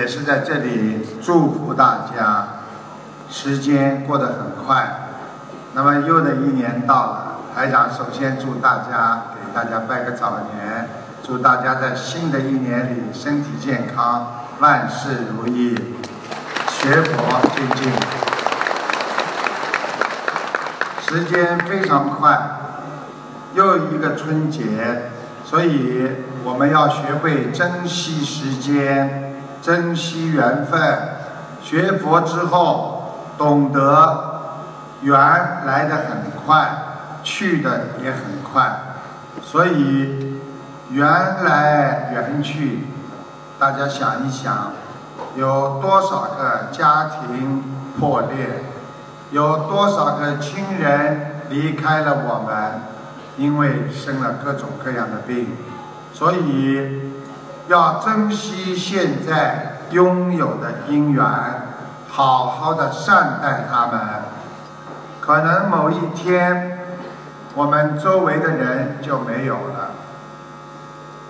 也是在这里祝福大家。时间过得很快，那么又的一年到了，台长首先祝大家给大家拜个早年，祝大家在新的一年里身体健康，万事如意，学佛精进。时间非常快，又一个春节，所以我们要学会珍惜时间，珍惜缘分。学佛之后，懂得缘来的很快，去的也很快，所以缘来缘去，大家想一想，有多少个家庭破裂？有多少个亲人离开了我们，因为生了各种各样的病，所以要珍惜现在拥有的因缘，好好的善待他们。可能某一天，我们周围的人就没有了；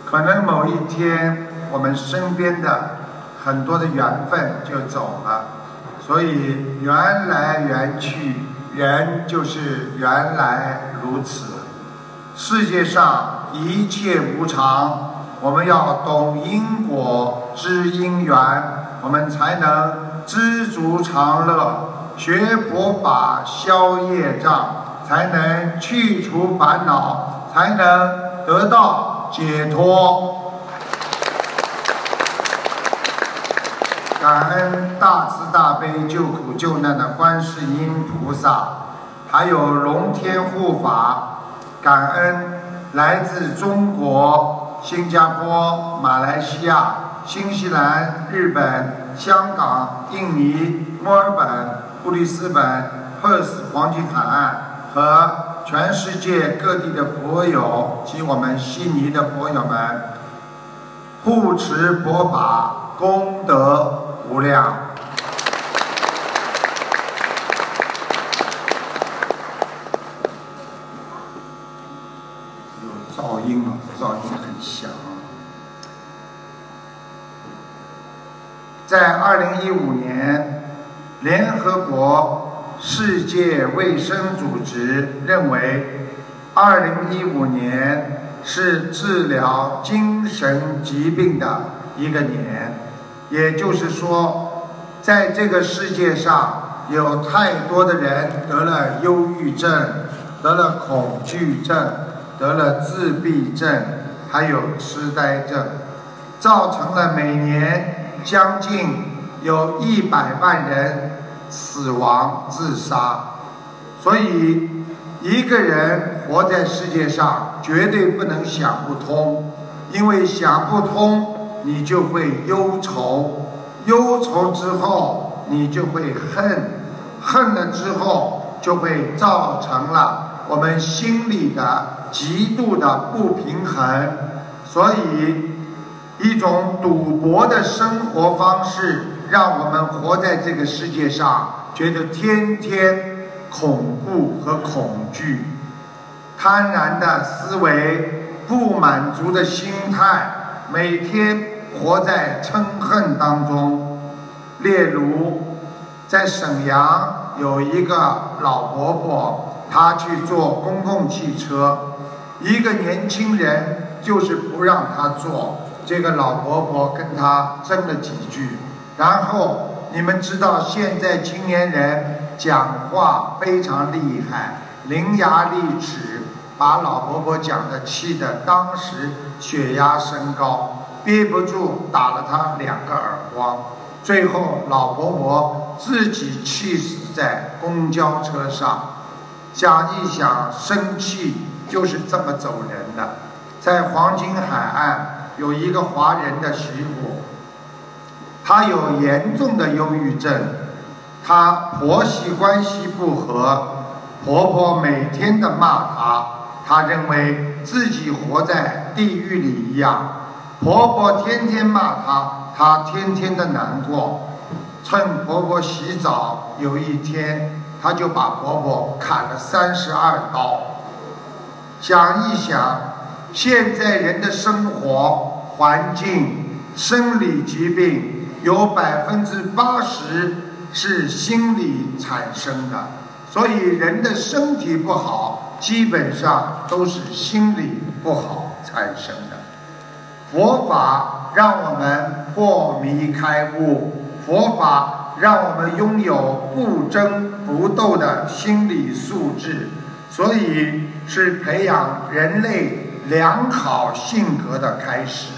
可能某一天，我们身边的很多的缘分就走了。所以缘来缘去，人就是缘来如此。世界上一切无常，我们要懂因果知因缘，我们才能知足常乐。学佛法消业障，才能去除烦恼，才能得到解脱。感恩大慈大悲救苦救难的观世音菩萨，还有龙天护法，感恩来自中国、新加坡、马来西亚、新西兰、日本、香港、印尼、墨尔本、布里斯本、珀斯黄金海岸和全世界各地的佛友及我们悉尼的佛友们，护持佛法功德。无量，有噪音啊，噪音很响。在二零一五年，联合国世界卫生组织认为，二零一五年是治疗精神疾病的一个年。也就是说，在这个世界上有太多的人得了忧郁症，得了恐惧症，得了自闭症，还有痴呆症，造成了每年将近有一百万人死亡自杀。所以，一个人活在世界上绝对不能想不通，因为想不通。你就会忧愁，忧愁之后你就会恨，恨了之后就会造成了我们心里的极度的不平衡，所以一种赌博的生活方式让我们活在这个世界上，觉得天天恐怖和恐惧，贪婪的思维，不满足的心态。每天活在嗔恨当中，例如在沈阳有一个老伯伯，他去坐公共汽车，一个年轻人就是不让他坐，这个老婆婆跟他争了几句，然后你们知道现在青年人讲话非常厉害，伶牙俐齿。把老婆婆讲的气得当时血压升高，憋不住打了他两个耳光，最后老婆婆自己气死在公交车上。想一想，生气就是这么走人的。在黄金海岸有一个华人的媳妇，她有严重的忧郁症，她婆媳关系不和，婆婆每天的骂她。她认为自己活在地狱里一样，婆婆天天骂她，她天天的难过。趁婆婆洗澡，有一天，她就把婆婆砍了三十二刀。想一想，现在人的生活环境、生理疾病有百分之八十是心理产生的，所以人的身体不好，基本上都是心理不好产生的。佛法让我们破迷开悟，佛法让我们拥有不争不斗的心理素质，所以是培养人类良好性格的开始。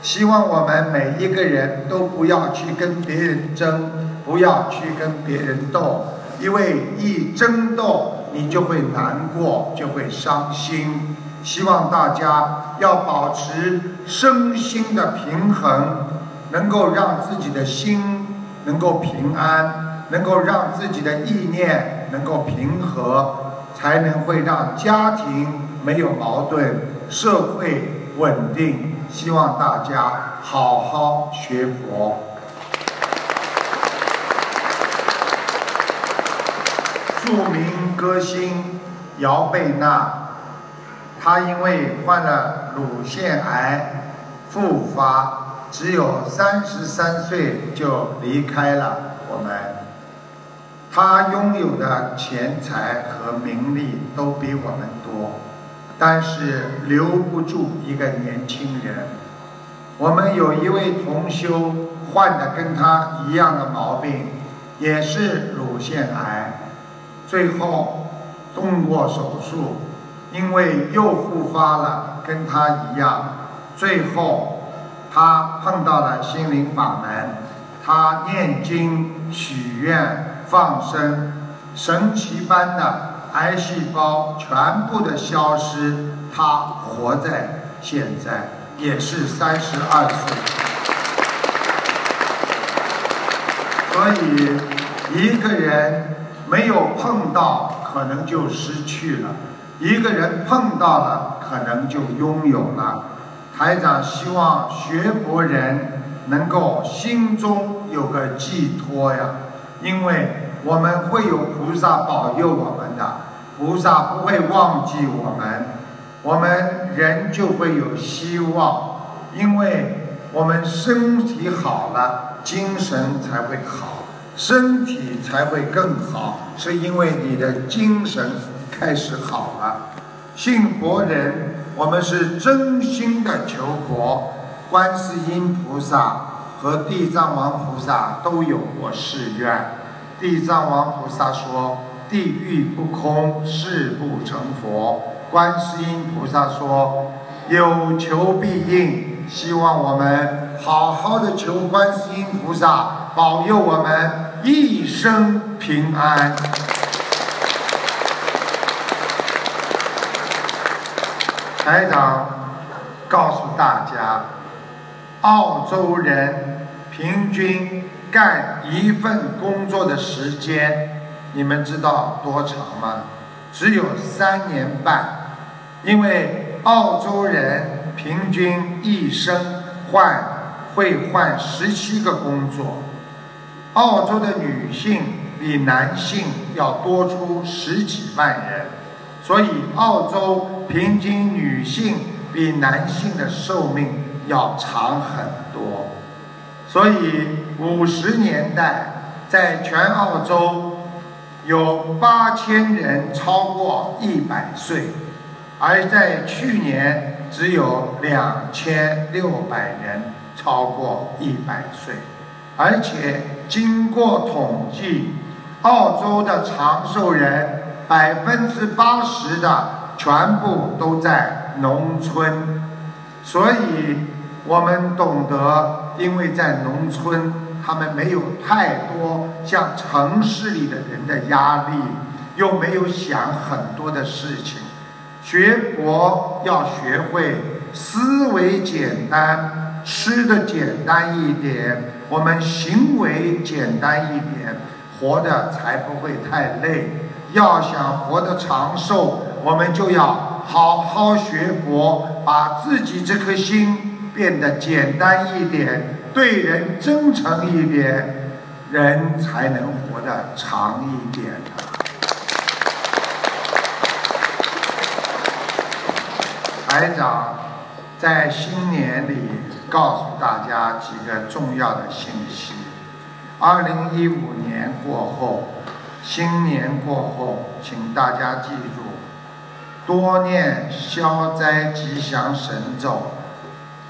希望我们每一个人都不要去跟别人争，不要去跟别人斗，因为一争斗，你就会难过，就会伤心。希望大家要保持身心的平衡，能够让自己的心能够平安，能够让自己的意念能够平和，才能会让家庭没有矛盾，社会稳定。希望大家好好学佛。著名歌星姚贝娜，她因为患了乳腺癌复发，只有三十三岁就离开了我们。她拥有的钱财和名利都比我们多。但是留不住一个年轻人。我们有一位同修患的跟他一样的毛病，也是乳腺癌，最后动过手术，因为又复发了，跟他一样。最后他碰到了心灵法门，他念经许愿放生，神奇般的。癌细胞全部的消失，他活在现在，也是三十二岁。所以，一个人没有碰到，可能就失去了；一个人碰到了，可能就拥有了。台长希望学佛人能够心中有个寄托呀，因为。我们会有菩萨保佑我们的，菩萨不会忘记我们，我们人就会有希望，因为我们身体好了，精神才会好，身体才会更好，是因为你的精神开始好了。信佛人，我们是真心的求佛，观世音菩萨和地藏王菩萨都有过誓愿。地藏王菩萨说：“地狱不空，誓不成佛。”观世音菩萨说：“有求必应。”希望我们好好的求观世音菩萨保佑我们一生平安。台长告诉大家，澳洲人平均。干一份工作的时间，你们知道多长吗？只有三年半，因为澳洲人平均一生换会换十七个工作，澳洲的女性比男性要多出十几万人，所以澳洲平均女性比男性的寿命要长很多。所以五十年代，在全澳洲有八千人超过一百岁，而在去年只有两千六百人超过一百岁，而且经过统计，澳洲的长寿人百分之八十的全部都在农村，所以我们懂得。因为在农村，他们没有太多像城市里的人的压力，又没有想很多的事情。学佛要学会思维简单，吃的简单一点，我们行为简单一点，活的才不会太累。要想活得长寿，我们就要好好学佛，把自己这颗心。变得简单一点，对人真诚一点，人才能活得长一点。台长在新年里告诉大家几个重要的信息。二零一五年过后，新年过后，请大家记住，多念消灾吉祥神咒。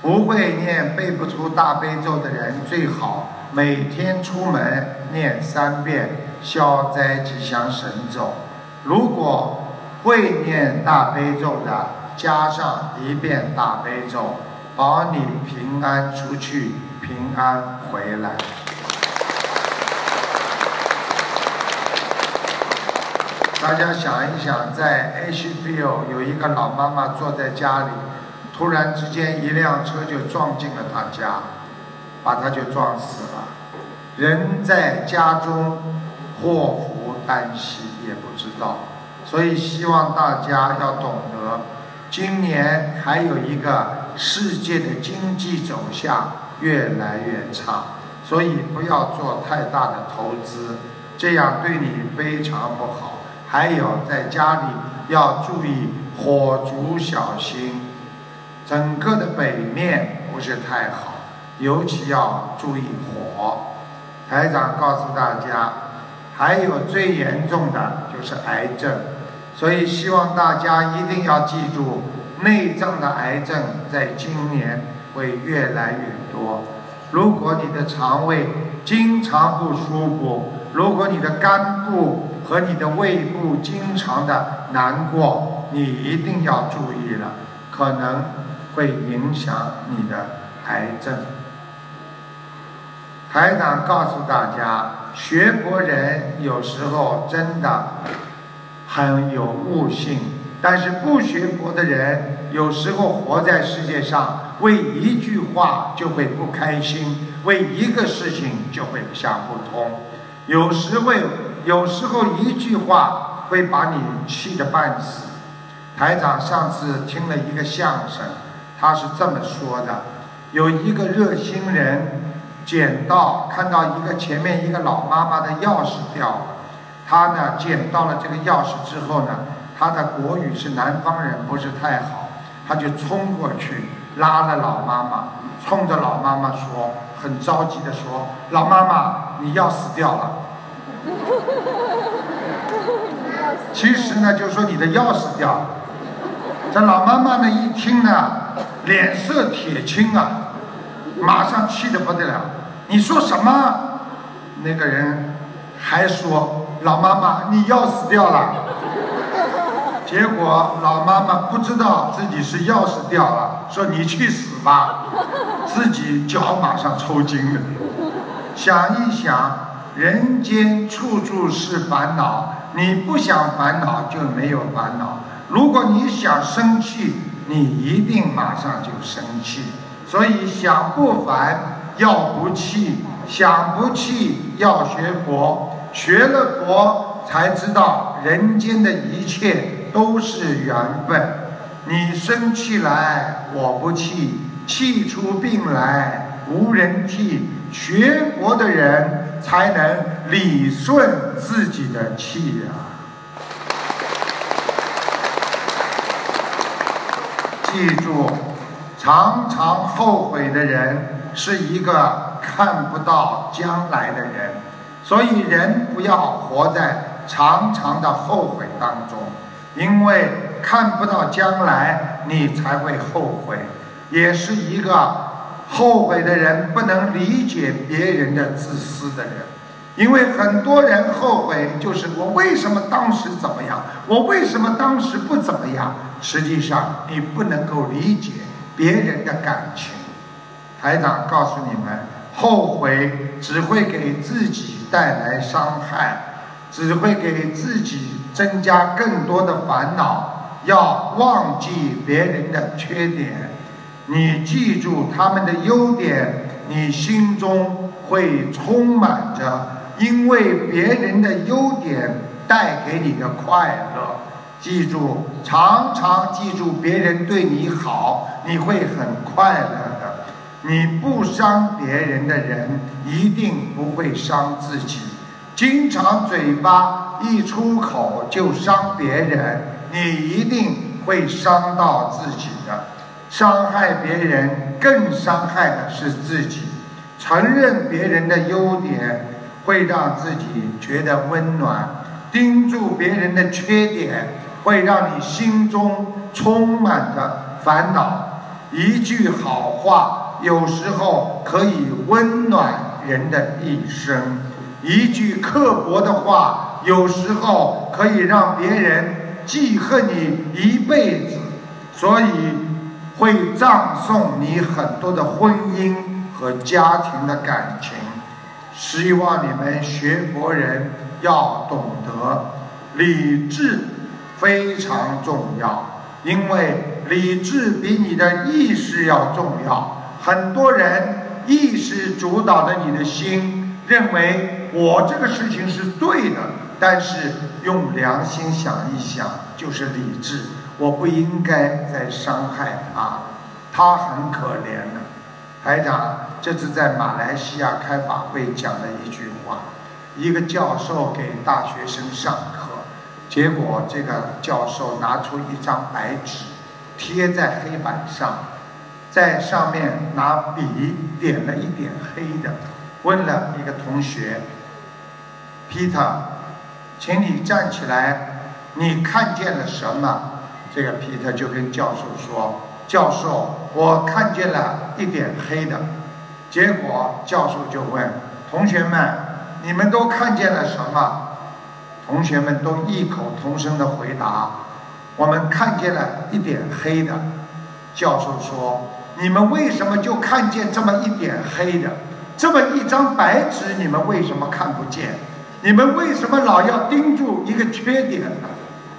不会念、背不出大悲咒的人，最好每天出门念三遍消灾吉祥神咒。如果会念大悲咒的，加上一遍大悲咒，保你平安出去，平安回来。大家想一想，在 HBO 有一个老妈妈坐在家里。突然之间，一辆车就撞进了他家，把他就撞死了。人在家中，祸福旦夕也不知道。所以希望大家要懂得，今年还有一个世界的经济走向越来越差，所以不要做太大的投资，这样对你非常不好。还有在家里要注意火烛小心。整个的北面不是太好，尤其要注意火。台长告诉大家，还有最严重的就是癌症，所以希望大家一定要记住，内脏的癌症在今年会越来越多。如果你的肠胃经常不舒服，如果你的肝部和你的胃部经常的难过，你一定要注意了，可能。会影响你的癌症。台长告诉大家，学佛人有时候真的很有悟性，但是不学佛的人有时候活在世界上，为一句话就会不开心，为一个事情就会想不通。有时会，有时候一句话会把你气得半死。台长上次听了一个相声。他是这么说的：有一个热心人捡到看到一个前面一个老妈妈的钥匙掉了，他呢捡到了这个钥匙之后呢，他的国语是南方人不是太好，他就冲过去拉了老妈妈，冲着老妈妈说，很着急的说：“老妈妈，你钥匙掉了。” 其实呢，就是说你的钥匙掉了。这老妈妈呢一听呢。脸色铁青啊，马上气得不得了。你说什么？那个人还说：“老妈妈，你钥匙掉了。”结果老妈妈不知道自己是钥匙掉了，说：“你去死吧！”自己脚马上抽筋了。想一想，人间处处是烦恼，你不想烦恼就没有烦恼。如果你想生气，你一定马上就生气，所以想不烦要不气，想不气要学佛，学了佛才知道人间的一切都是缘分。你生气来我不气，气出病来无人替。学佛的人才能理顺自己的气呀。记住，常常后悔的人是一个看不到将来的人，所以人不要活在常常的后悔当中，因为看不到将来，你才会后悔。也是一个后悔的人不能理解别人的自私的人，因为很多人后悔就是我为什么当时怎么样，我为什么当时不怎么样。实际上，你不能够理解别人的感情。台长告诉你们，后悔只会给自己带来伤害，只会给自己增加更多的烦恼。要忘记别人的缺点，你记住他们的优点，你心中会充满着因为别人的优点带给你的快乐。记住，常常记住别人对你好，你会很快乐的。你不伤别人的人，一定不会伤自己。经常嘴巴一出口就伤别人，你一定会伤到自己的。伤害别人更伤害的是自己。承认别人的优点会让自己觉得温暖，盯住别人的缺点会让你心中充满着烦恼。一句好话有时候可以温暖人的一生，一句刻薄的话有时候可以让别人记恨你一辈子，所以会葬送你很多的婚姻和家庭的感情。希望你们学佛人要懂得理智非常重要。因为理智比你的意识要重要，很多人意识主导了你的心，认为我这个事情是对的，但是用良心想一想，就是理智，我不应该再伤害他，他很可怜的。台长这次在马来西亚开法会讲了一句话，一个教授给大学生上课。结果，这个教授拿出一张白纸，贴在黑板上，在上面拿笔点了一点黑的，问了一个同学：“Peter，请你站起来，你看见了什么？”这个 Peter 就跟教授说：“教授，我看见了一点黑的。”结果教授就问同学们：“你们都看见了什么？”同学们都异口同声的回答：“我们看见了一点黑的。”教授说：“你们为什么就看见这么一点黑的？这么一张白纸，你们为什么看不见？你们为什么老要盯住一个缺点呢？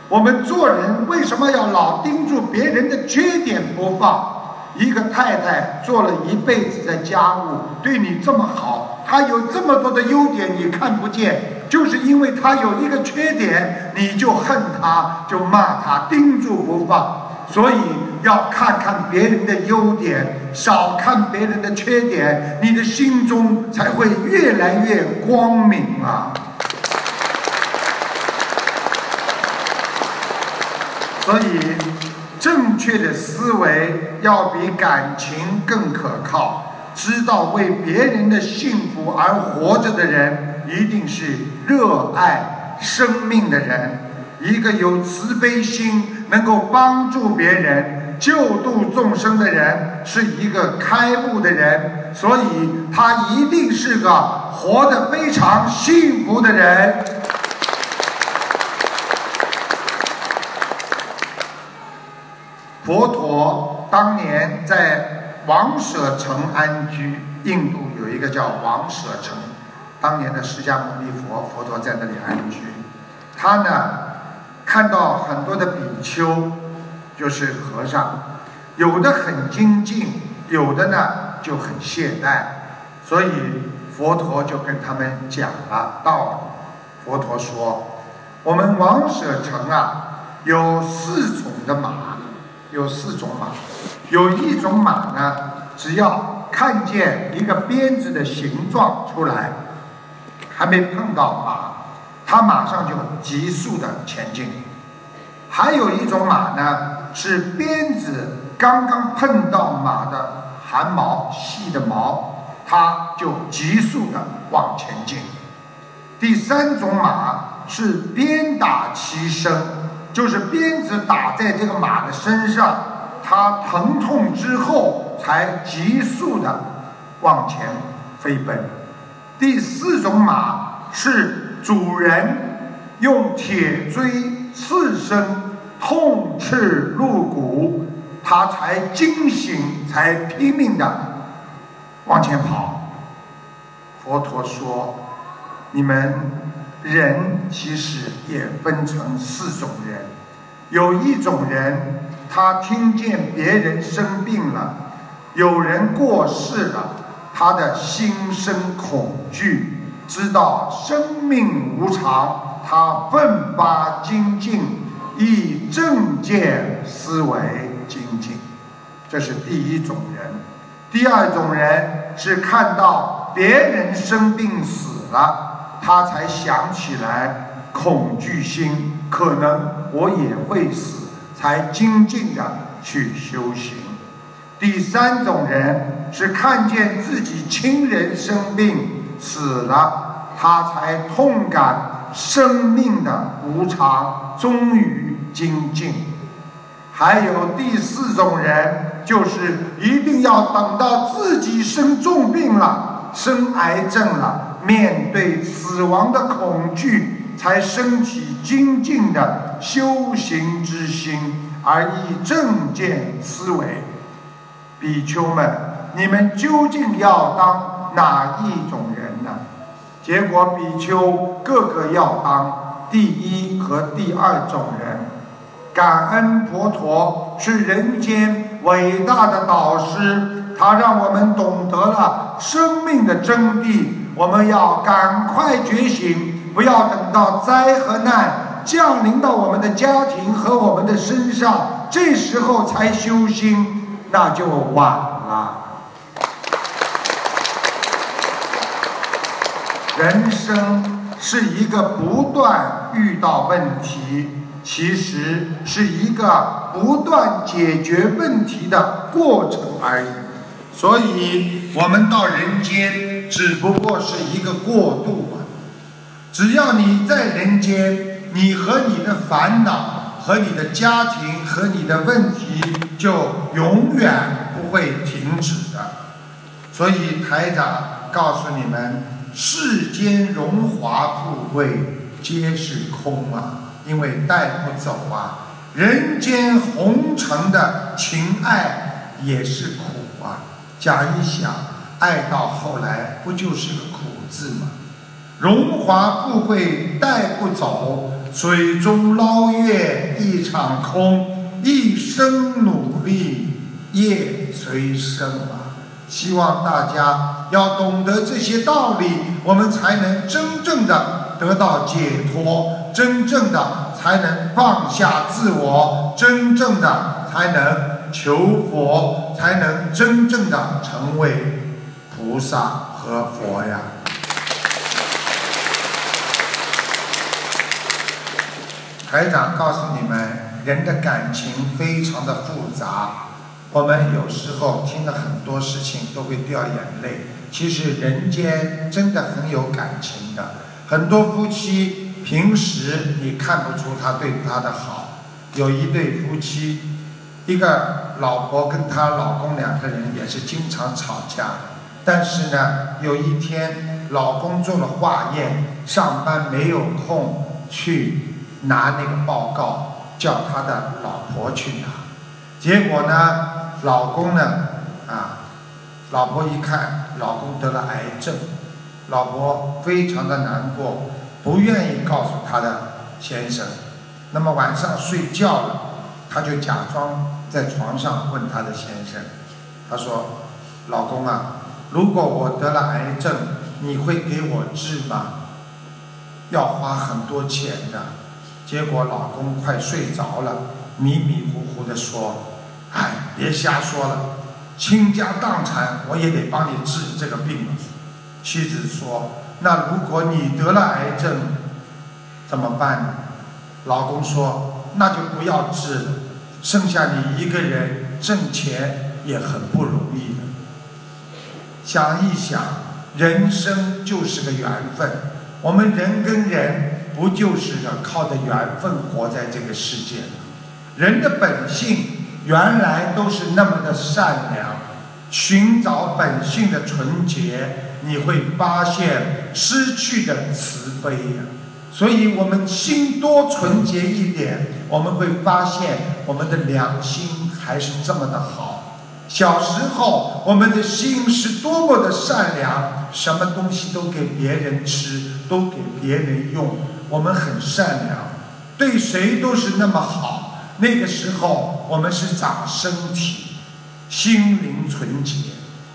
我们做人为什么要老盯住别人的缺点不放？一个太太做了一辈子的家务，对你这么好，他有这么多的优点，你看不见。”就是因为他有一个缺点，你就恨他，就骂他，盯住不放。所以要看看别人的优点，少看别人的缺点，你的心中才会越来越光明啊！所以，正确的思维要比感情更可靠。知道为别人的幸福而活着的人，一定是热爱生命的人。一个有慈悲心、能够帮助别人、救度众生的人，是一个开悟的人。所以，他一定是个活得非常幸福的人。佛陀当年在。王舍城安居，印度有一个叫王舍城，当年的释迦牟尼佛佛陀在那里安居。他呢看到很多的比丘，就是和尚，有的很精进，有的呢就很懈怠，所以佛陀就跟他们讲了道理。佛陀说：“我们王舍城啊，有四种的马，有四种马。”有一种马呢，只要看见一个鞭子的形状出来，还没碰到马，它马上就急速的前进。还有一种马呢，是鞭子刚刚碰到马的汗毛细的毛，它就急速的往前进。第三种马是鞭打其身，就是鞭子打在这个马的身上。他疼痛之后才急速的往前飞奔。第四种马是主人用铁锥刺身，痛刺入骨，他才惊醒，才拼命的往前跑。佛陀说：“你们人其实也分成四种人，有一种人。”他听见别人生病了，有人过世了，他的心生恐惧，知道生命无常，他奋发精进，以正见思维精进。这是第一种人。第二种人是看到别人生病死了，他才想起来恐惧心，可能我也会死。才精进的去修行。第三种人是看见自己亲人生病死了，他才痛感生命的无常，终于精进。还有第四种人，就是一定要等到自己生重病了、生癌症了，面对死亡的恐惧，才升起精进的修行之心。而以正见思维，比丘们，你们究竟要当哪一种人呢？结果比丘个个要当第一和第二种人。感恩佛陀是人间伟大的导师，他让我们懂得了生命的真谛。我们要赶快觉醒，不要等到灾和难。降临到我们的家庭和我们的身上，这时候才修心，那就晚了。人生是一个不断遇到问题，其实是一个不断解决问题的过程而已。所以，我们到人间只不过是一个过渡。只要你在人间。你和你的烦恼、和你的家庭、和你的问题，就永远不会停止的。所以台长告诉你们：世间荣华富贵皆是空啊，因为带不走啊。人间红尘的情爱也是苦啊。讲一想，爱到后来不就是个苦字吗？荣华富贵带不走。水中捞月一场空，一生努力业随身啊！希望大家要懂得这些道理，我们才能真正的得到解脱，真正的才能放下自我，真正的才能求佛，才能真正的成为菩萨和佛呀！台长告诉你们，人的感情非常的复杂。我们有时候听了很多事情都会掉眼泪。其实人间真的很有感情的。很多夫妻平时你看不出他对他的好。有一对夫妻，一个老婆跟她老公两个人也是经常吵架。但是呢，有一天老公做了化验，上班没有空去。拿那个报告叫他的老婆去拿，结果呢，老公呢，啊，老婆一看老公得了癌症，老婆非常的难过，不愿意告诉他的先生。那么晚上睡觉了，他就假装在床上问他的先生，他说：“老公啊，如果我得了癌症，你会给我治吗？要花很多钱的。”结果老公快睡着了，迷迷糊糊的说：“哎，别瞎说了，倾家荡产我也得帮你治这个病。”妻子说：“那如果你得了癌症怎么办？”老公说：“那就不要治了，剩下你一个人挣钱也很不容易的。”想一想，人生就是个缘分，我们人跟人。不就是靠着缘分活在这个世界？人的本性原来都是那么的善良，寻找本性的纯洁，你会发现失去的慈悲呀。所以我们心多纯洁一点，我们会发现我们的良心还是这么的好。小时候我们的心是多么的善良，什么东西都给别人吃，都给别人用。我们很善良，对谁都是那么好。那个时候我们是长身体，心灵纯洁。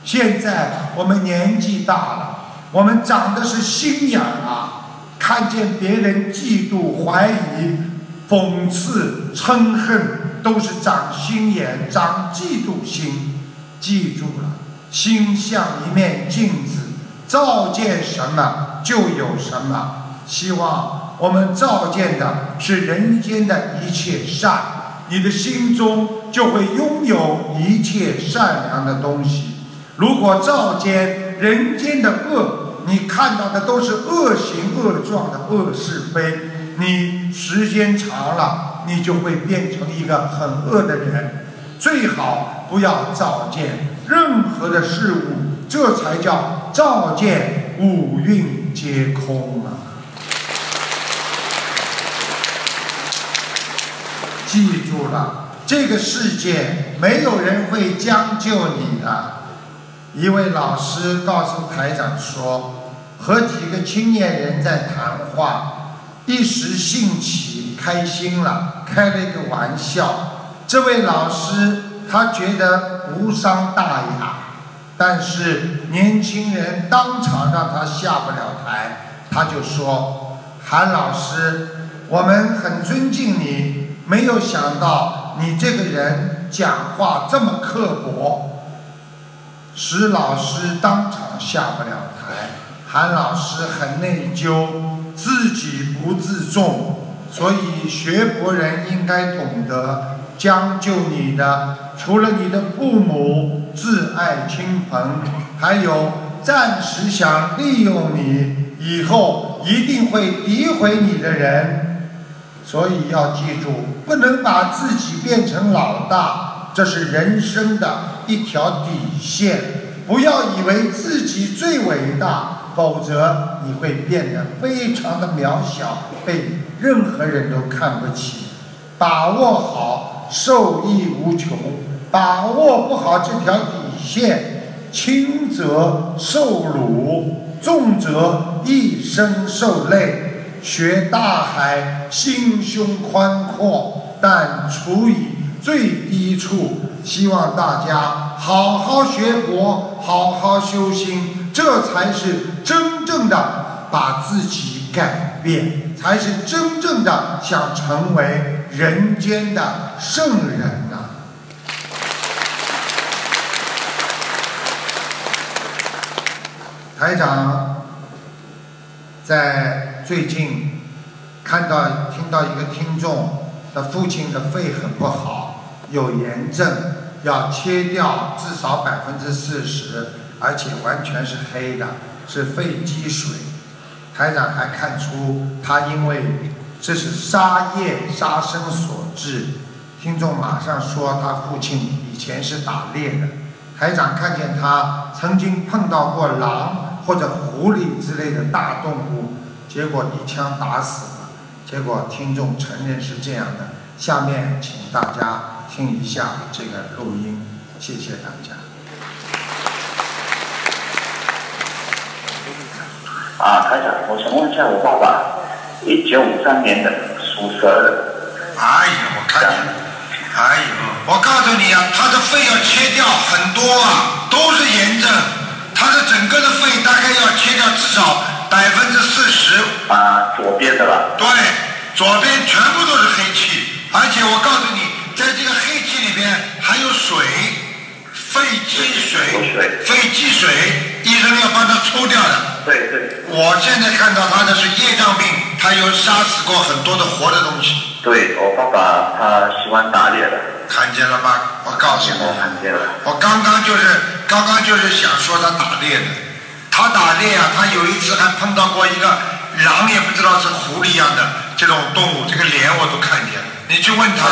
现在我们年纪大了，我们长的是心眼啊！看见别人嫉妒、怀疑、讽刺、嗔恨，都是长心眼、长嫉妒心。记住了，心像一面镜子，照见什么就有什么。希望。我们照见的是人间的一切善，你的心中就会拥有一切善良的东西。如果照见人间的恶，你看到的都是恶行恶状的恶是非，你时间长了，你就会变成一个很恶的人。最好不要照见任何的事物，这才叫照见五蕴皆空啊！记住了，这个世界没有人会将就你的。一位老师告诉台长说，和几个青年人在谈话，一时兴起，开心了，开了一个玩笑。这位老师他觉得无伤大雅，但是年轻人当场让他下不了台，他就说：“韩老师，我们很尊敬你，没有想到你这个人讲话这么刻薄。”使老师当场下不了台，韩老师很内疚，自己不自重，所以学佛人应该懂得将就你的，除了你的父母挚爱亲朋，还有暂时想利用你，以后一定会诋毁你的人，所以要记住，不能把自己变成老大，这是人生的。一条底线，不要以为自己最伟大，否则你会变得非常的渺小，被任何人都看不起。把握好，受益无穷；把握不好这条底线，轻则受辱，重则一生受累。学大海，心胸宽阔，但处以最低处。希望大家好好学佛，好好修心，这才是真正的把自己改变，才是真正的想成为人间的圣人呐。台长在最近看到听到一个听众的父亲的肺很不好。有炎症，要切掉至少百分之四十，而且完全是黑的，是肺积水。台长还看出他因为这是杀业杀生所致。听众马上说他父亲以前是打猎的，台长看见他曾经碰到过狼或者狐狸之类的大动物，结果一枪打死了。结果听众承认是这样的。下面请大家。听一下这个录音，谢谢大家。啊，台长，我想问一下我爸爸，一九五三年的，属蛇的。哎呀，我看见了。哎呦，我告诉你啊，他的肺要切掉很多啊，都是炎症，他的整个的肺大概要切掉至少百分之四十。啊，左边的吧？对，左边全部都是黑气，而且我告诉你。在这个黑气里边还有水，肺积水，肺积水，医生要帮他抽掉的。对对。我现在看到他的是业障病，他有杀死过很多的活的东西。对我爸爸他喜欢打猎的。看见了吗？我告诉你。看见了。我刚刚就是刚刚就是想说他打猎的，他打猎啊，他有一次还碰到过一个狼，也不知道是狐狸一样的这种动物，这个脸我都看见了。你去问他，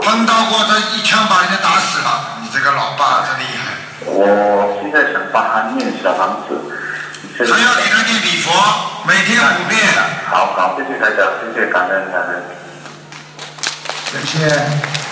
碰到过他一枪把人家打死了。你这个老爸真厉害。我现在想帮他念小房子。还要给他念礼佛，每天五遍。好好，谢谢大家，谢谢感恩感恩。谢谢。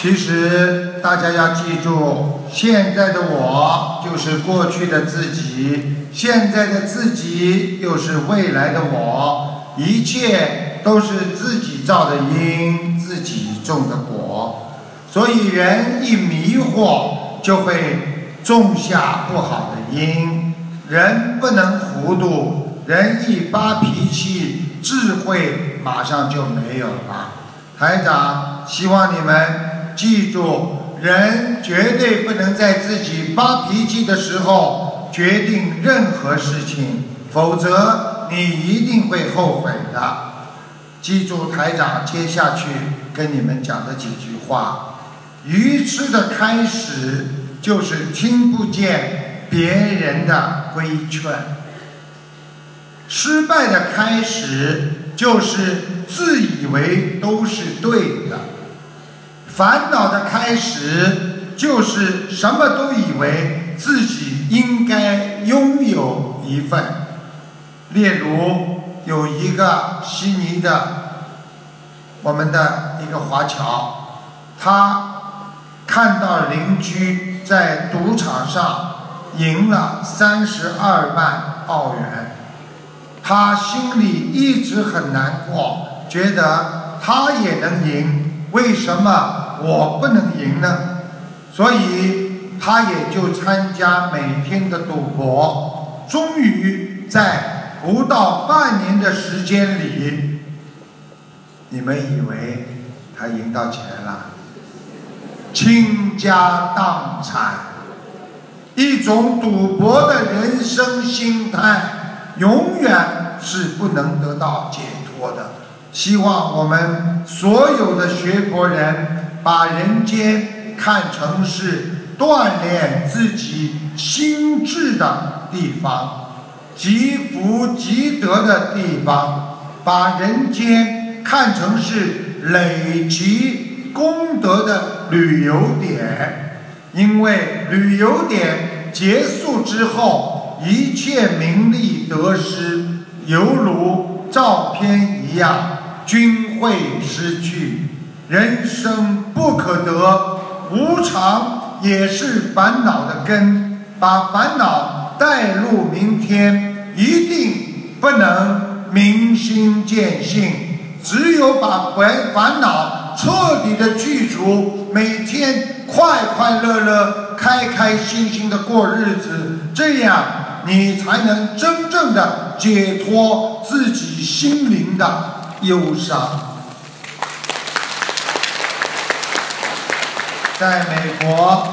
其实大家要记住，现在的我就是过去的自己，现在的自己又是未来的我，一切。都是自己造的因，自己种的果，所以人一迷惑，就会种下不好的因。人不能糊涂，人一发脾气，智慧马上就没有了。台长希望你们记住，人绝对不能在自己发脾气的时候决定任何事情，否则你一定会后悔的。记住台长接下去跟你们讲的几句话：愚痴的开始就是听不见别人的规劝；失败的开始就是自以为都是对的；烦恼的开始就是什么都以为自己应该拥有一份。例如，有一个悉尼的我们的一个华侨，他看到邻居在赌场上赢了三十二万澳元，他心里一直很难过，觉得他也能赢，为什么我不能赢呢？所以他也就参加每天的赌博，终于在。不到半年的时间里，你们以为他赢到钱了，倾家荡产，一种赌博的人生心态，永远是不能得到解脱的。希望我们所有的学佛人，把人间看成是锻炼自己心智的地方。积福积德的地方，把人间看成是累积功德的旅游点，因为旅游点结束之后，一切名利得失，犹如照片一样，均会失去。人生不可得，无常也是烦恼的根，把烦恼带入明天。一定不能明心见性，只有把烦烦恼彻底的去除，每天快快乐乐、开开心心的过日子，这样你才能真正的解脱自己心灵的忧伤。在美国，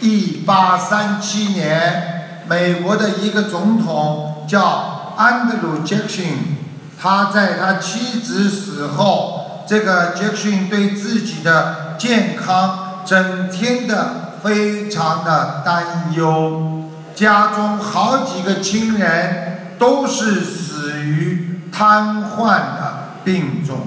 一八三七年，美国的一个总统。叫安德鲁·杰克逊，他在他妻子死后，这个杰克逊对自己的健康整天的非常的担忧，家中好几个亲人都是死于瘫痪的病中，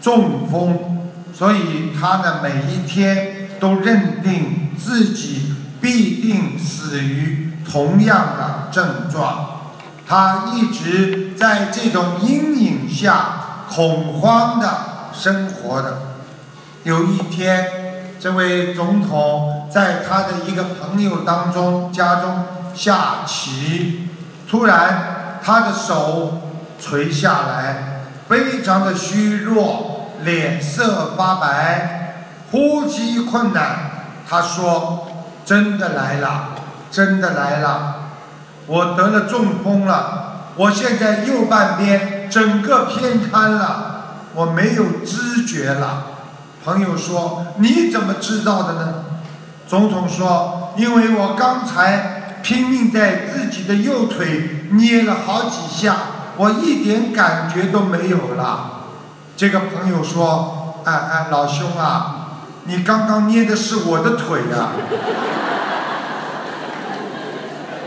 中风，所以他的每一天都认定自己必定死于同样的症状。他一直在这种阴影下恐慌的生活的。有一天，这位总统在他的一个朋友当中家中下棋，突然他的手垂下来，非常的虚弱，脸色发白，呼吸困难。他说：“真的来了，真的来了。”我得了中风了，我现在右半边整个偏瘫了，我没有知觉了。朋友说：“你怎么知道的呢？”总统说：“因为我刚才拼命在自己的右腿捏了好几下，我一点感觉都没有了。”这个朋友说：“哎哎，老兄啊，你刚刚捏的是我的腿呀。”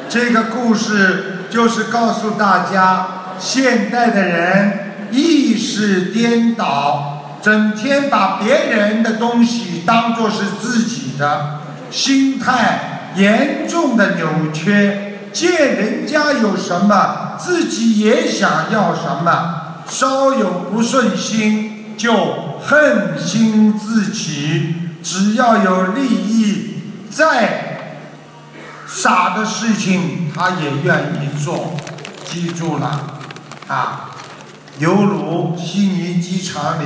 这个故事就是告诉大家，现代的人意识颠倒，整天把别人的东西当作是自己的，心态严重的扭曲，见人家有什么，自己也想要什么，稍有不顺心就恨心自起，只要有利益在。傻的事情他也愿意做，记住了啊！犹如悉尼机场里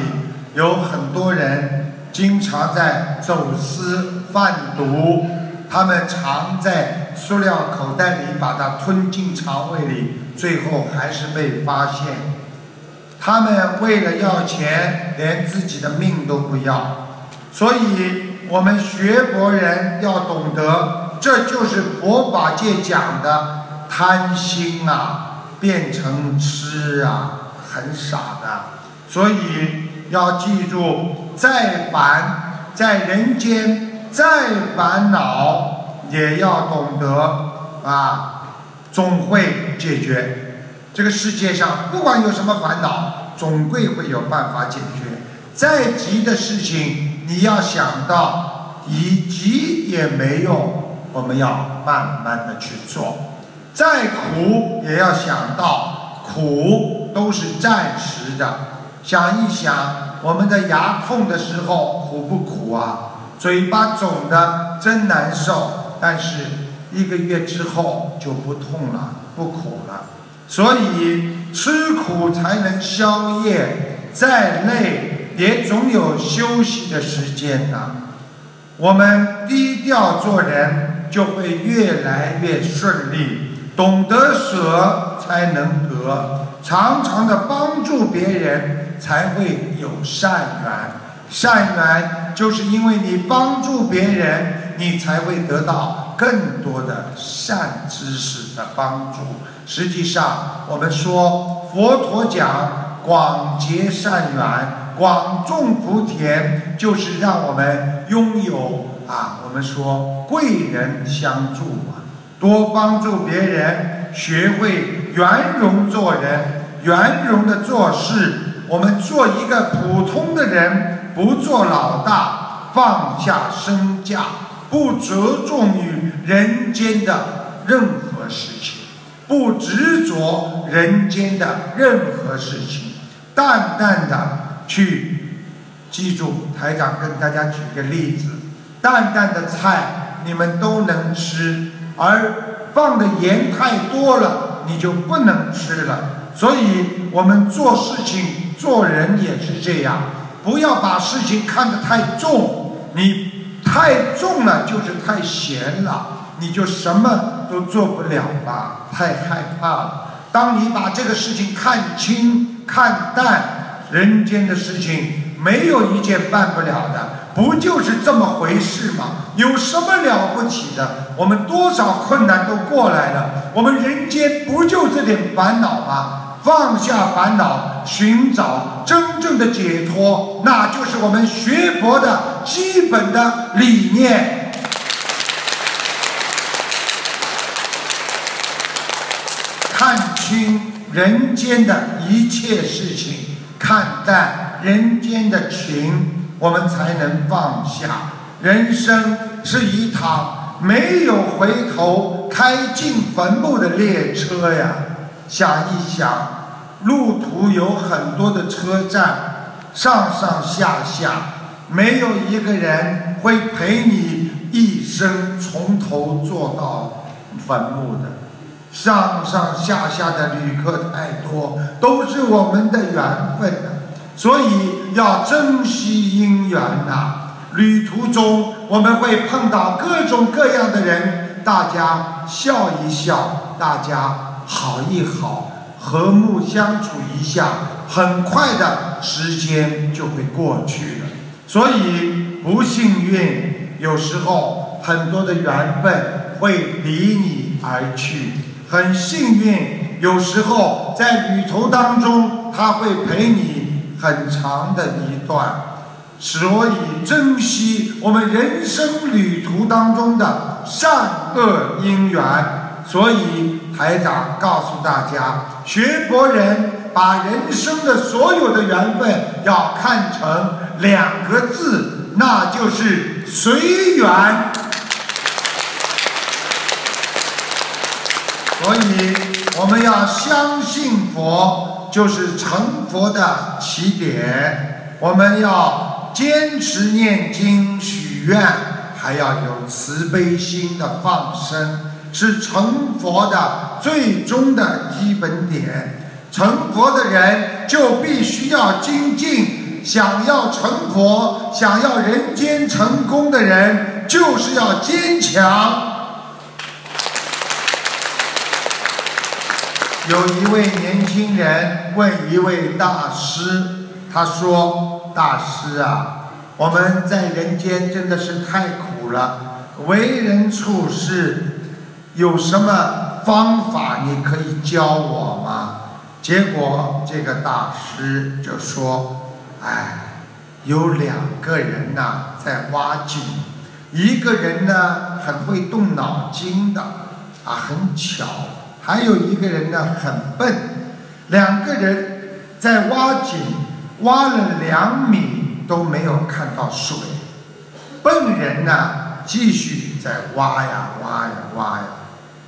有很多人经常在走私贩毒，他们常在塑料口袋里把它吞进肠胃里，最后还是被发现。他们为了要钱，连自己的命都不要。所以我们学佛人要懂得。这就是佛法界讲的贪心啊，变成痴啊，很傻的。所以要记住，再烦在人间，再烦恼，也要懂得啊，总会解决。这个世界上不管有什么烦恼，总归会有办法解决。再急的事情，你要想到，以急也没用，我们要慢慢的去做。再苦也要想到，苦都是暂时的。想一想，我们的牙痛的时候苦不苦啊？嘴巴肿的真难受，但是一个月之后就不痛了，不苦了。所以吃苦才能消业，再累也总有休息的时间呐。我们低调做人，就会越来越顺利。懂得舍才能得，常常的帮助别人才会有善缘。善缘就是因为你帮助别人，你才会得到更多的善知识的帮助。实际上，我们说佛陀讲广结善缘、广种福田，就是让我们拥有啊，我们说贵人相助啊。多帮助别人，学会圆融做人，圆融的做事。我们做一个普通的人，不做老大，放下身价，不着重于人间的任何事情，不执着人间的任何事情，淡淡的去记住。台长跟大家举个例子：淡淡的菜，你们都能吃。而放的盐太多了，你就不能吃了。所以，我们做事情、做人也是这样，不要把事情看得太重。你太重了，就是太咸了，你就什么都做不了吧？太害怕了。当你把这个事情看清、看淡，人间的事情没有一件办不了的。不就是这么回事吗？有什么了不起的？我们多少困难都过来了。我们人间不就这点烦恼吗？放下烦恼，寻找真正的解脱，那就是我们学佛的基本的理念。看清人间的一切事情，看淡人间的情。我们才能放下。人生是一趟没有回头、开进坟墓的列车呀！想一想，路途有很多的车站，上上下下，没有一个人会陪你一生从头坐到坟墓的。上上下下的旅客太多，都是我们的缘分。所以要珍惜姻缘呐！旅途中我们会碰到各种各样的人，大家笑一笑，大家好一好，和睦相处一下，很快的时间就会过去了。所以不幸运，有时候很多的缘分会离你而去；很幸运，有时候在旅途当中他会陪你。很长的一段，所以珍惜我们人生旅途当中的善恶因缘。所以台长告诉大家，学佛人把人生的所有的缘分要看成两个字，那就是随缘。所以我们要相信佛。就是成佛的起点，我们要坚持念经许愿，还要有慈悲心的放生，是成佛的最终的基本点。成佛的人就必须要精进，想要成佛，想要人间成功的人，就是要坚强。有一位年轻人问一位大师，他说：“大师啊，我们在人间真的是太苦了，为人处事有什么方法你可以教我吗？”结果这个大师就说：“哎，有两个人呐在挖井，一个人呢很会动脑筋的，啊很巧，还有一个人呢很笨，两个人在挖井，挖了两米都没有看到水，笨人呢继续在挖呀挖呀挖呀，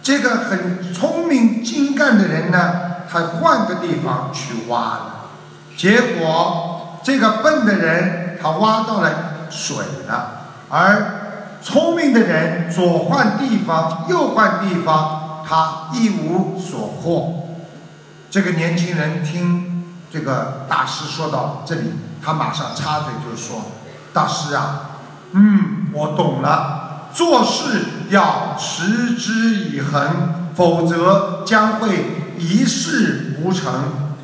这个很聪明精干的人呢。”他换个地方去挖了，结果这个笨的人他挖到了水了，而聪明的人左换地方右换地方，他一无所获。这个年轻人听这个大师说到这里，他马上插嘴就说：“大师啊，嗯，我懂了，做事要持之以恒，否则将会。”一事无成，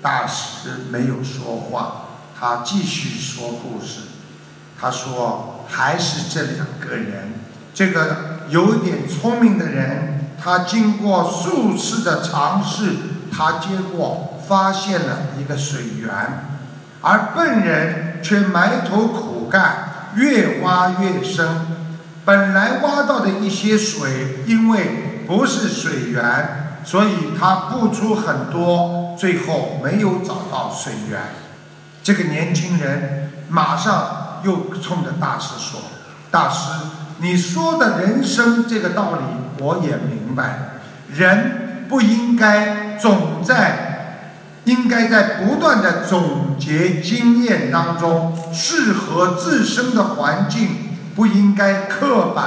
大师没有说话，他继续说故事。他说：“还是这两个人，这个有点聪明的人，他经过数次的尝试，他结果发现了一个水源，而笨人却埋头苦干，越挖越深。本来挖到的一些水，因为不是水源。”所以他付出很多，最后没有找到水源。这个年轻人马上又冲着大师说：“大师，你说的人生这个道理我也明白，人不应该总在，应该在不断的总结经验当中，适合自身的环境，不应该刻板，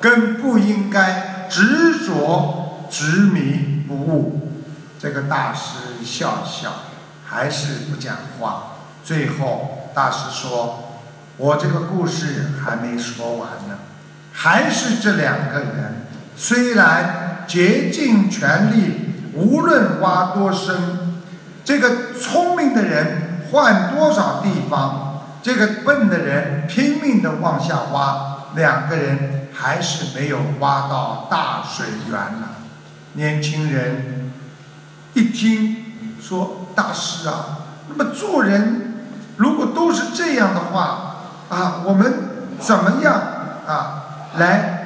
更不应该执着执迷。”不悟，这个大师笑笑，还是不讲话。最后，大师说：“我这个故事还没说完呢，还是这两个人，虽然竭尽全力，无论挖多深，这个聪明的人换多少地方，这个笨的人拼命的往下挖，两个人还是没有挖到大水源呢。”年轻人一听说大师啊，那么做人如果都是这样的话啊，我们怎么样啊来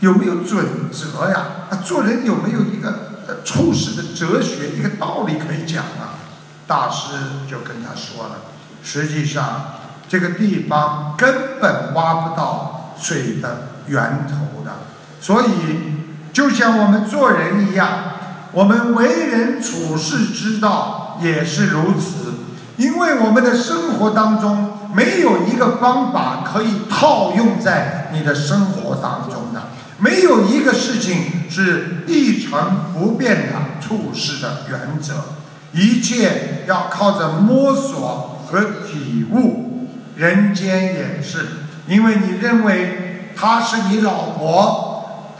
有没有准则呀？啊，做人有没有一个处事的哲学，一个道理可以讲啊？大师就跟他说了，实际上这个地方根本挖不到水的源头的，所以。就像我们做人一样，我们为人处事之道也是如此。因为我们的生活当中没有一个方法可以套用在你的生活当中的，没有一个事情是一成不变的处事的原则，一切要靠着摸索和体悟。人间也是，因为你认为她是你老婆。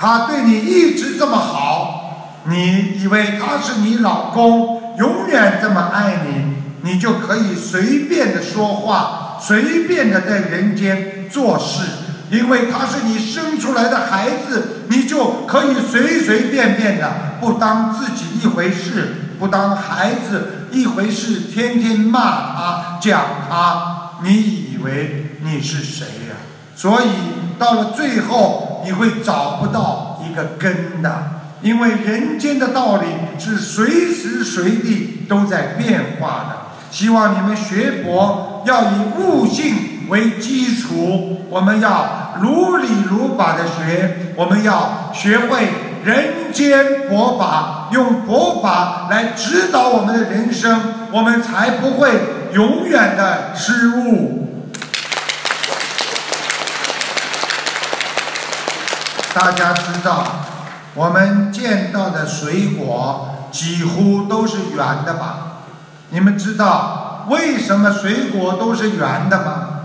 他对你一直这么好，你以为他是你老公，永远这么爱你，你就可以随便的说话，随便的在人间做事，因为他是你生出来的孩子，你就可以随随便便的不当自己一回事，不当孩子一回事，天天骂他讲他，你以为你是谁呀？所以到了最后。你会找不到一个根的，因为人间的道理是随时随地都在变化的。希望你们学佛要以悟性为基础，我们要如理如法的学，我们要学会人间佛法，用佛法来指导我们的人生，我们才不会永远的失误。大家知道，我们见到的水果几乎都是圆的吧？你们知道为什么水果都是圆的吗？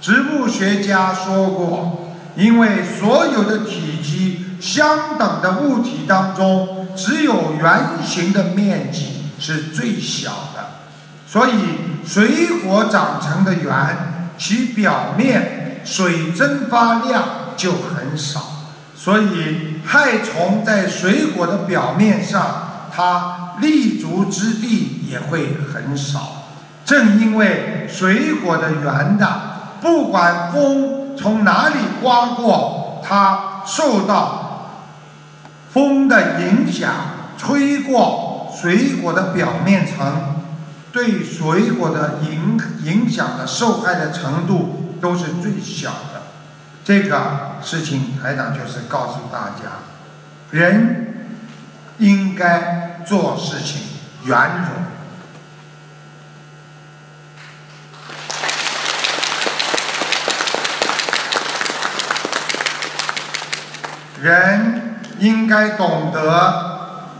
植物学家说过，因为所有的体积相等的物体当中，只有圆形的面积是最小的，所以水果长成的圆，其表面水蒸发量就很少。所以害虫在水果的表面上，它立足之地也会很少。正因为水果的圆的，不管风从哪里刮过，它受到风的影响，吹过水果的表面层，对水果的影影响的受害的程度都是最小的。这个事情，台长就是告诉大家，人应该做事情圆融。人应该懂得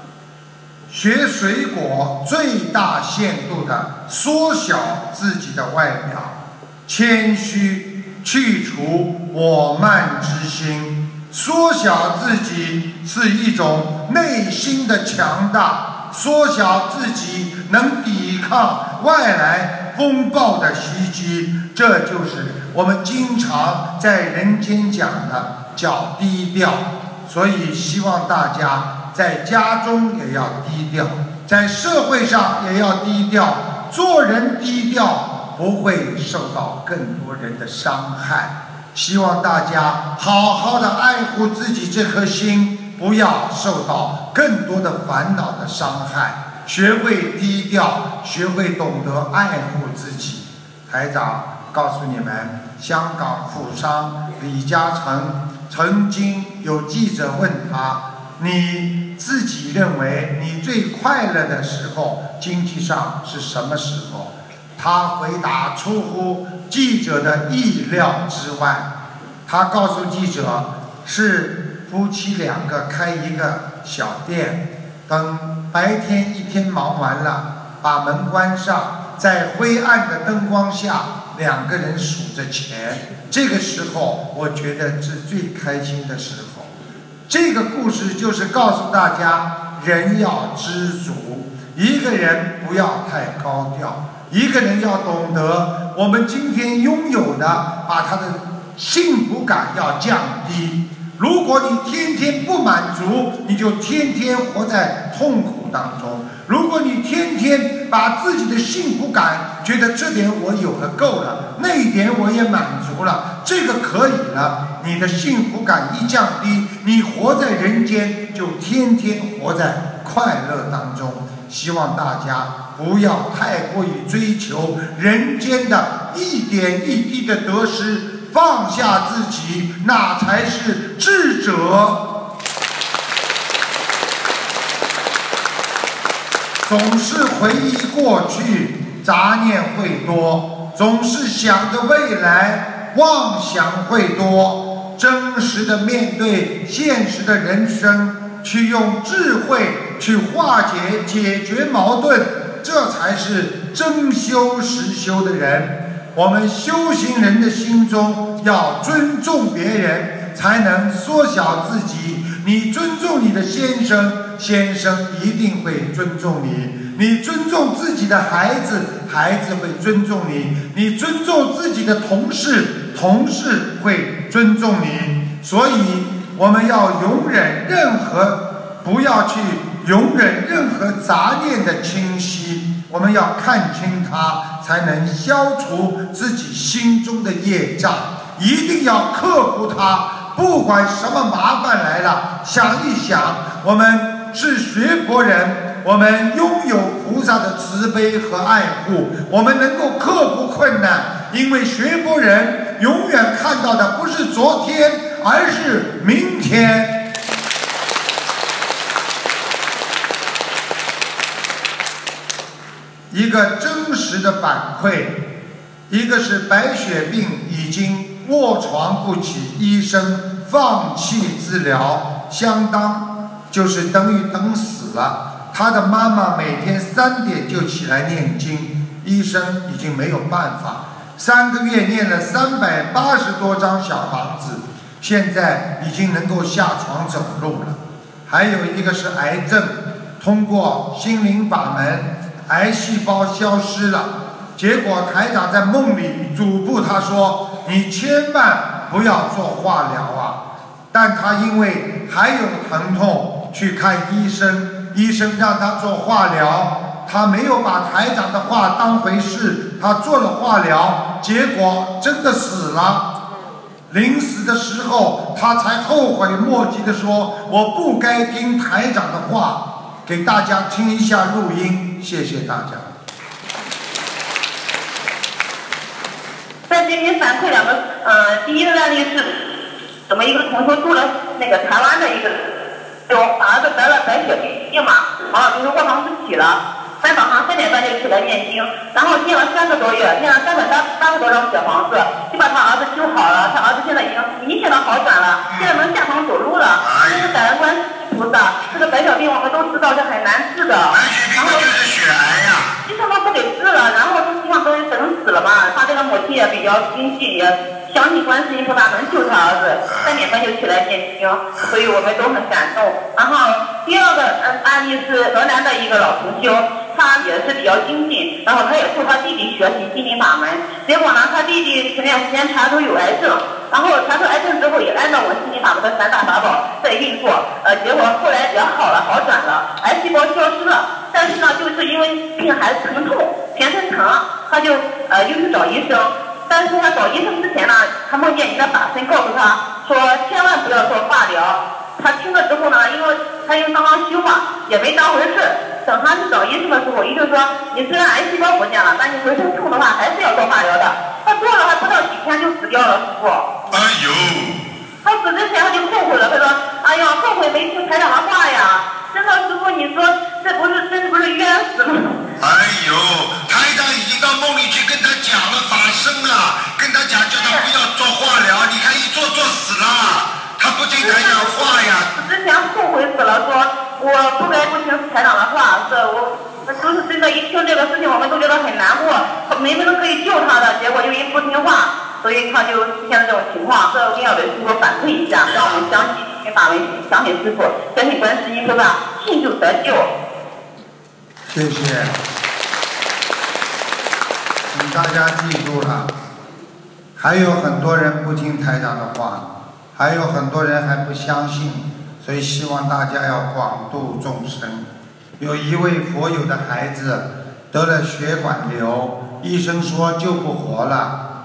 学水果，最大限度的缩小自己的外表，谦虚，去除我慢之心，缩小自己是一种内心的强大，缩小自己能抵抗外来风暴的袭击，这就是我们经常在人间讲的。叫低调，所以希望大家在家中也要低调，在社会上也要低调，做人低调不会受到更多人的伤害。希望大家好好的爱护自己这颗心，不要受到更多的烦恼的伤害，学会低调，学会懂得爱护自己。台长告诉你们，香港富商李嘉诚。曾经有记者问他：“你自己认为你最快乐的时候，经济上是什么时候？”他回答出乎记者的意料之外。他告诉记者：“是夫妻两个开一个小店，等白天一天忙完了，把门关上，在灰暗的灯光下，两个人数着钱。”这个时候，我觉得是最开心的时候。这个故事就是告诉大家，人要知足，一个人不要太高调，一个人要懂得，我们今天拥有的，把他的幸福感要降低。如果你天天不满足，你就天天活在痛苦当中。如果你天天把自己的幸福感觉得这点我有了够了，那一点我也满足了，这个可以了，你的幸福感一降低，你活在人间就天天活在快乐当中。希望大家不要太过于追求人间的一点一滴的得失，放下自己，那才是智者。总是回忆过去，杂念会多；总是想着未来，妄想会多。真实的面对现实的人生，去用智慧去化解、解决矛盾，这才是真修实修的人。我们修行人的心中要尊重别人，才能缩小自己。你尊重你的先生。先生一定会尊重你，你尊重自己的孩子，孩子会尊重你；你尊重自己的同事，同事会尊重你。所以，我们要容忍任何，不要去容忍任何杂念的侵袭。我们要看清它，才能消除自己心中的业障。一定要克服它，不管什么麻烦来了，想一想我们。是学佛人，我们拥有菩萨的慈悲和爱护，我们能够克服困难，因为学佛人永远看到的不是昨天，而是明天。一个真实的反馈，一个是白血病已经卧床不起，医生放弃治疗，相当。就是等于等死了。他的妈妈每天三点就起来念经，医生已经没有办法。三个月念了三百八十多张小房子，现在已经能够下床走路了。还有一个是癌症，通过心灵法门，癌细胞消失了。结果台长在梦里嘱咐他说：“你千万不要做化疗啊！”但他因为还有疼痛。去看医生，医生让他做化疗，他没有把台长的话当回事，他做了化疗，结果真的死了。临死的时候，他才后悔莫及的说：“我不该听台长的话。”给大家听一下录音，谢谢大家。给您反馈两个，呃，第一个案例是，怎么一个同学住了那个台湾的一个，就儿子得了白血病嘛，啊，就是卧床不起了。在早上三点半就起来念经，然后念了三个多月，念了三百三三十多张小房子，就把他儿子修好了。他儿子现在已经明显的好转了，现在能下床走路了。这是感恩观菩萨。这个白血病我们都知道是很难治的，然后就是血癌呀。医生都不给治了，然后实际上都等死了嘛。他这个母亲也比较心细，也相信观世音菩萨能救他儿子，三点半就起来念经，所以我们都很感动。然后第二个嗯案例是河南的一个老同修。他也是比较精进，然后他也助他弟弟学习心灵法门。结果呢，他弟弟前段时间查出有癌症，然后查出癌症之后也按照我心灵法门的三大法宝在运作。呃，结果后来也好了，好转了，癌细胞消失了。但是呢，就是因为病还疼痛，全身疼，他就呃又去找医生。但是他找医生之前呢，他梦见一个法身告诉他说，千万不要做化疗。他听了之后呢，因为他又刚刚修嘛，也没当回事。等他去找医生的时候，医生说：“你虽然癌细胞不见了，但你浑身痛的话，还是要做化疗的。”他做了还不到几天就死掉了，师傅。哎呦！他死之前他就后悔了，他说：“哎呀，后悔没听台长的话呀！真的，师傅，你说这不是真不是冤死吗？”哎呦，台长已经到梦里去跟他讲了法生了，跟他讲叫他不要做化疗，你看一做做死了。他不听台长话呀！死之前后悔死了，说我不该不听台长的话，是我都是真的。一听这个事情，我们都觉得很难过。明明可以救他的，结果就一不听话，所以他就出现了这种情况。这我们要给师傅反馈一下，让我们相信听法门，相信师傅，相信观世音菩萨，信就得救。谢谢，请大家记住了，还有很多人不听台长的话。还有很多人还不相信，所以希望大家要广度众生。有一位佛友的孩子得了血管瘤，医生说救不活了，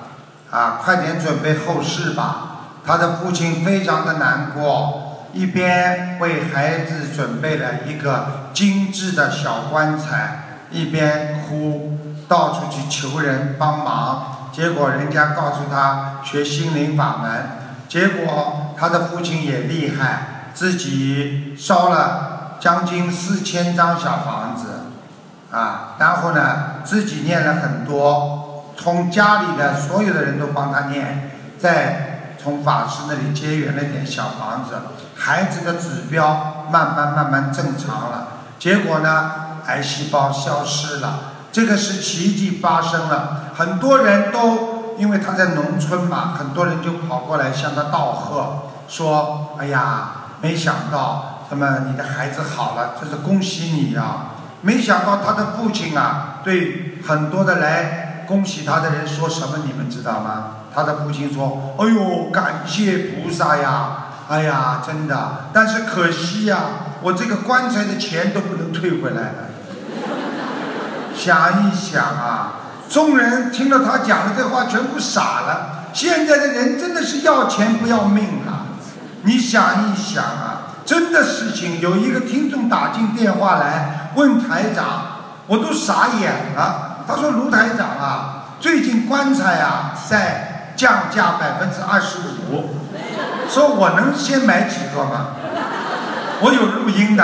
啊，快点准备后事吧。他的父亲非常的难过，一边为孩子准备了一个精致的小棺材，一边哭，到处去求人帮忙。结果人家告诉他学心灵法门。结果他的父亲也厉害，自己烧了将近四千张小房子，啊，然后呢自己念了很多，从家里的所有的人都帮他念，再从法师那里结缘了点小房子，孩子的指标慢慢慢慢正常了，结果呢癌细胞消失了，这个是奇迹发生了，很多人都。因为他在农村嘛，很多人就跑过来向他道贺，说：“哎呀，没想到，那么你的孩子好了，这是恭喜你呀！没想到他的父亲啊，对很多的来恭喜他的人说什么，你们知道吗？他的父亲说：‘哎呦，感谢菩萨呀！哎呀，真的，但是可惜呀，我这个棺材的钱都不能退回来了。’想一想啊。”众人听了他讲的这话，全部傻了。现在的人真的是要钱不要命啊！你想一想啊，真的事情。有一个听众打进电话来问台长，我都傻眼了。他说：“卢台长啊，最近棺材啊在降价百分之二十五，说我能先买几个吗？我有录音的。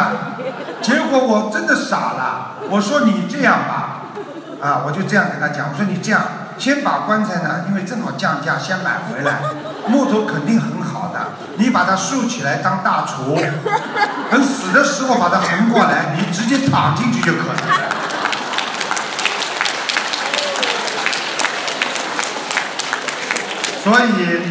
结果我真的傻了。我说你这样吧。”啊，我就这样跟他讲，我说你这样，先把棺材呢，因为正好降价，先买回来，木头肯定很好的，你把它竖起来当大厨，等死的时候把它横过来，你直接躺进去就可以了。所以，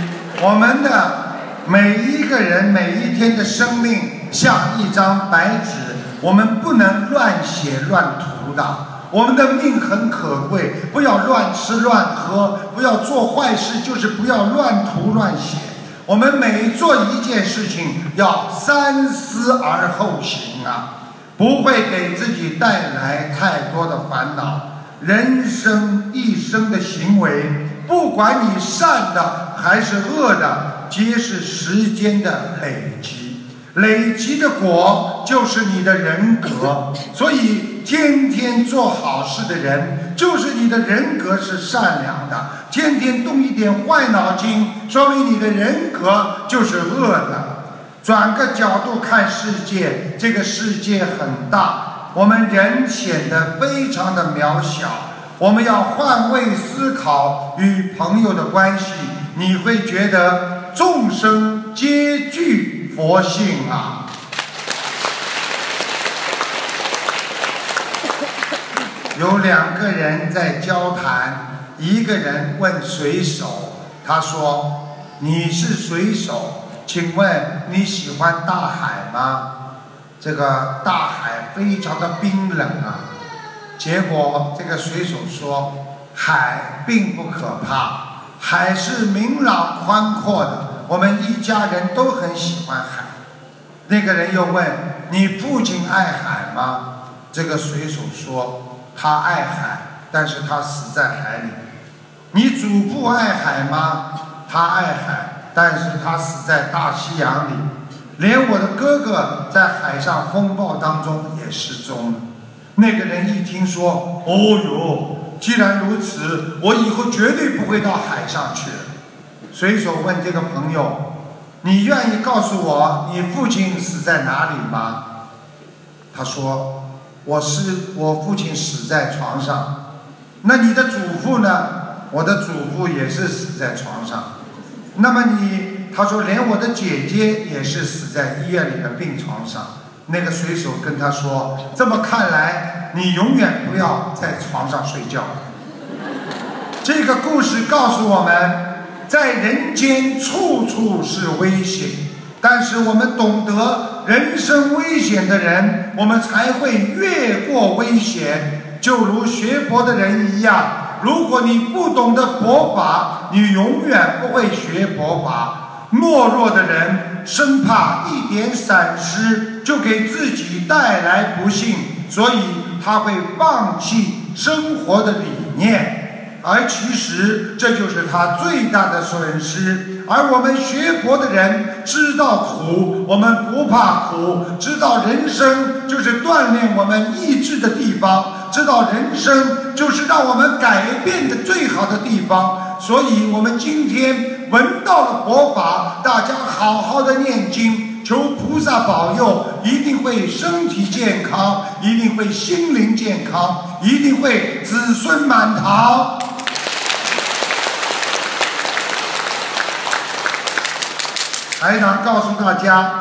我们的每一个人每一天的生命像一张白纸，我们不能乱写乱涂的。我们的命很可贵，不要乱吃乱喝，不要做坏事，就是不要乱涂乱写。我们每做一件事情要三思而后行啊！不会给自己带来太多的烦恼。人生一生的行为，不管你善的还是恶的，皆是时间的累积，累积的果就是你的人格。所以，天天做好事的人，就是你的人格是善良的；天天动一点坏脑筋，说明你的人格就是恶的。转个角度看世界，这个世界很大，我们人显得非常的渺小。我们要换位思考与朋友的关系，你会觉得众生皆具佛性啊。有两个人在交谈，一个人问水手，他说：“你是水手。”请问你喜欢大海吗？这个大海非常的冰冷啊。结果这个水手说：“海并不可怕，海是明朗宽阔的，我们一家人都很喜欢海。”那个人又问：“你父亲爱海吗？”这个水手说：“他爱海，但是他死在海里。”你祖父爱海吗？他爱海。但是他死在大西洋里，连我的哥哥在海上风暴当中也失踪了。那个人一听说，哦哟，既然如此，我以后绝对不会到海上去了。随手问这个朋友：“你愿意告诉我你父亲死在哪里吗？”他说：“我是我父亲死在床上。”那你的祖父呢？我的祖父也是死在床上。那么你，他说连我的姐姐也是死在医院里的病床上。那个水手跟他说：“这么看来，你永远不要在床上睡觉。”这个故事告诉我们，在人间处处是危险，但是我们懂得人生危险的人，我们才会越过危险。就如学佛的人一样。如果你不懂得佛法，你永远不会学佛法。懦弱的人生怕一点闪失就给自己带来不幸，所以他会放弃生活的理念，而其实这就是他最大的损失。而我们学佛的人知道苦，我们不怕苦，知道人生就是锻炼我们意志的地方。知道人生就是让我们改变的最好的地方，所以我们今天闻到了佛法，大家好好的念经，求菩萨保佑，一定会身体健康，一定会心灵健康，一定会子孙满堂。台长告诉大家，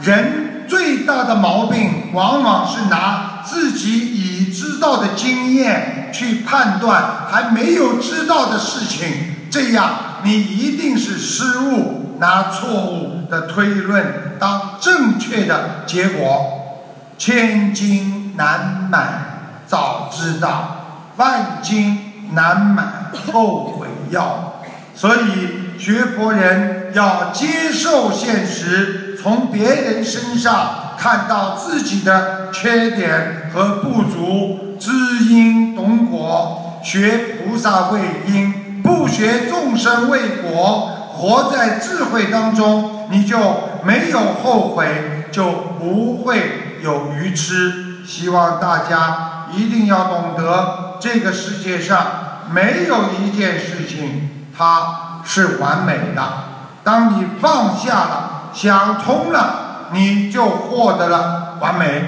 人最大的毛病，往往是拿自己已。知道的经验去判断还没有知道的事情，这样你一定是失误，拿错误的推论当正确的结果。千金难买早知道，万金难买后悔药。所以学佛人要接受现实，从别人身上。看到自己的缺点和不足，知因懂果，学菩萨为因，不学众生为果，活在智慧当中，你就没有后悔，就不会有愚痴。希望大家一定要懂得，这个世界上没有一件事情它是完美的。当你放下了，想通了。你就获得了完美。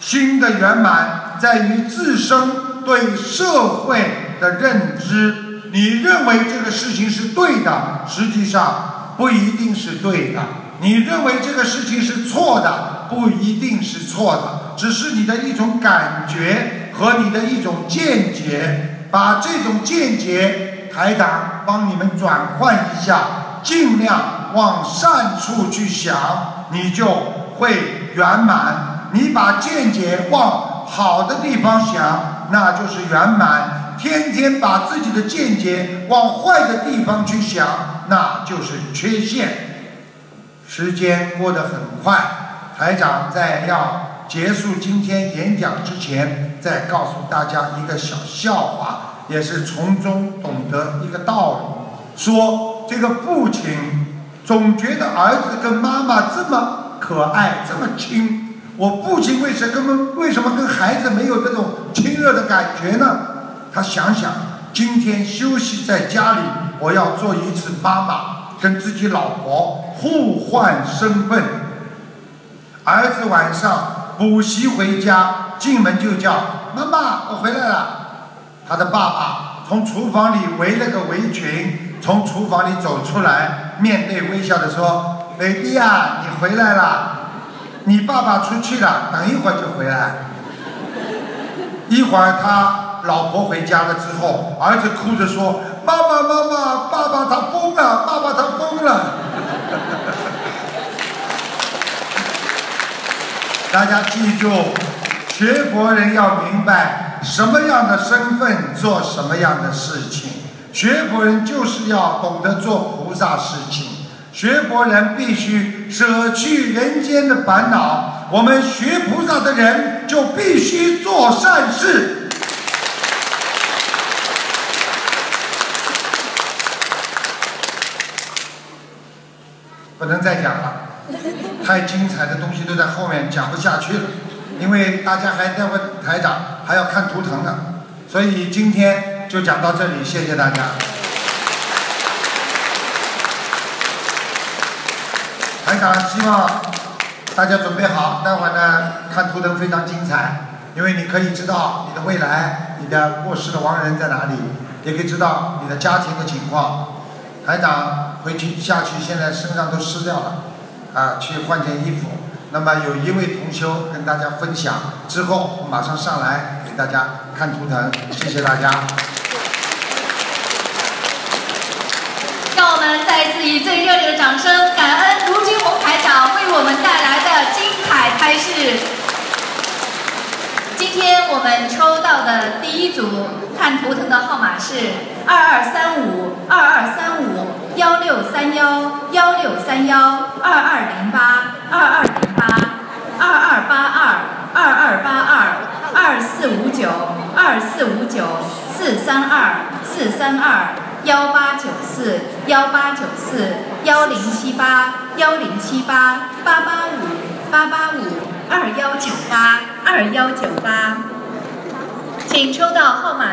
心的圆满在于自身对社会的认知。你认为这个事情是对的，实际上不一定是对的；你认为这个事情是错的，不一定是错的，只是你的一种感觉和你的一种见解。把这种见解，台长帮你们转换一下，尽量往善处去想。你就会圆满。你把见解往好的地方想，那就是圆满；天天把自己的见解往坏的地方去想，那就是缺陷。时间过得很快，台长在要结束今天演讲之前，再告诉大家一个小笑话，也是从中懂得一个道理。说这个父亲总觉得儿子跟妈妈这么可爱，这么亲，我父亲为什么为什么跟孩子没有这种亲热的感觉呢？他想想，今天休息在家里，我要做一次妈妈，跟自己老婆互换身份。儿子晚上补习回家，进门就叫妈妈，我回来了。他的爸爸从厨房里围了个围裙，从厨房里走出来，面对微笑的说：“baby 呀，你回来了。你爸爸出去了，等一会儿就回来。”一会儿他老婆回家了之后，儿子哭着说：“妈妈，妈妈，爸爸他疯了，爸爸他疯了。”大家记住，学佛人要明白什么样的身份做什么样的事情。学佛人就是要懂得做菩萨事情。学佛人必须舍去人间的烦恼。我们学菩萨的人就必须做善事。不能再讲了。太精彩的东西都在后面讲不下去了，因为大家还待会台长还要看图腾呢，所以今天就讲到这里，谢谢大家。台长希望大家准备好，待会儿呢看图腾非常精彩，因为你可以知道你的未来，你的过世的亡人在哪里，也可以知道你的家庭的情况。台长回去下去，现在身上都湿掉了。啊，去换件衣服。那么有一位同修跟大家分享，之后马上上来给大家看图腾，谢谢大家。让我们再次以最热烈的掌声，感恩卢军红台长为我们带来的精彩开示。今天我们抽到的第一组看图腾的号码是二二三五二二三五幺六三幺幺六三幺二二零八二二二二八二二二八二二四五九二四五九四三二四三二幺八九四幺八九四幺零七八幺零七八八八五八八五二幺九八二幺九八，请抽到号码的。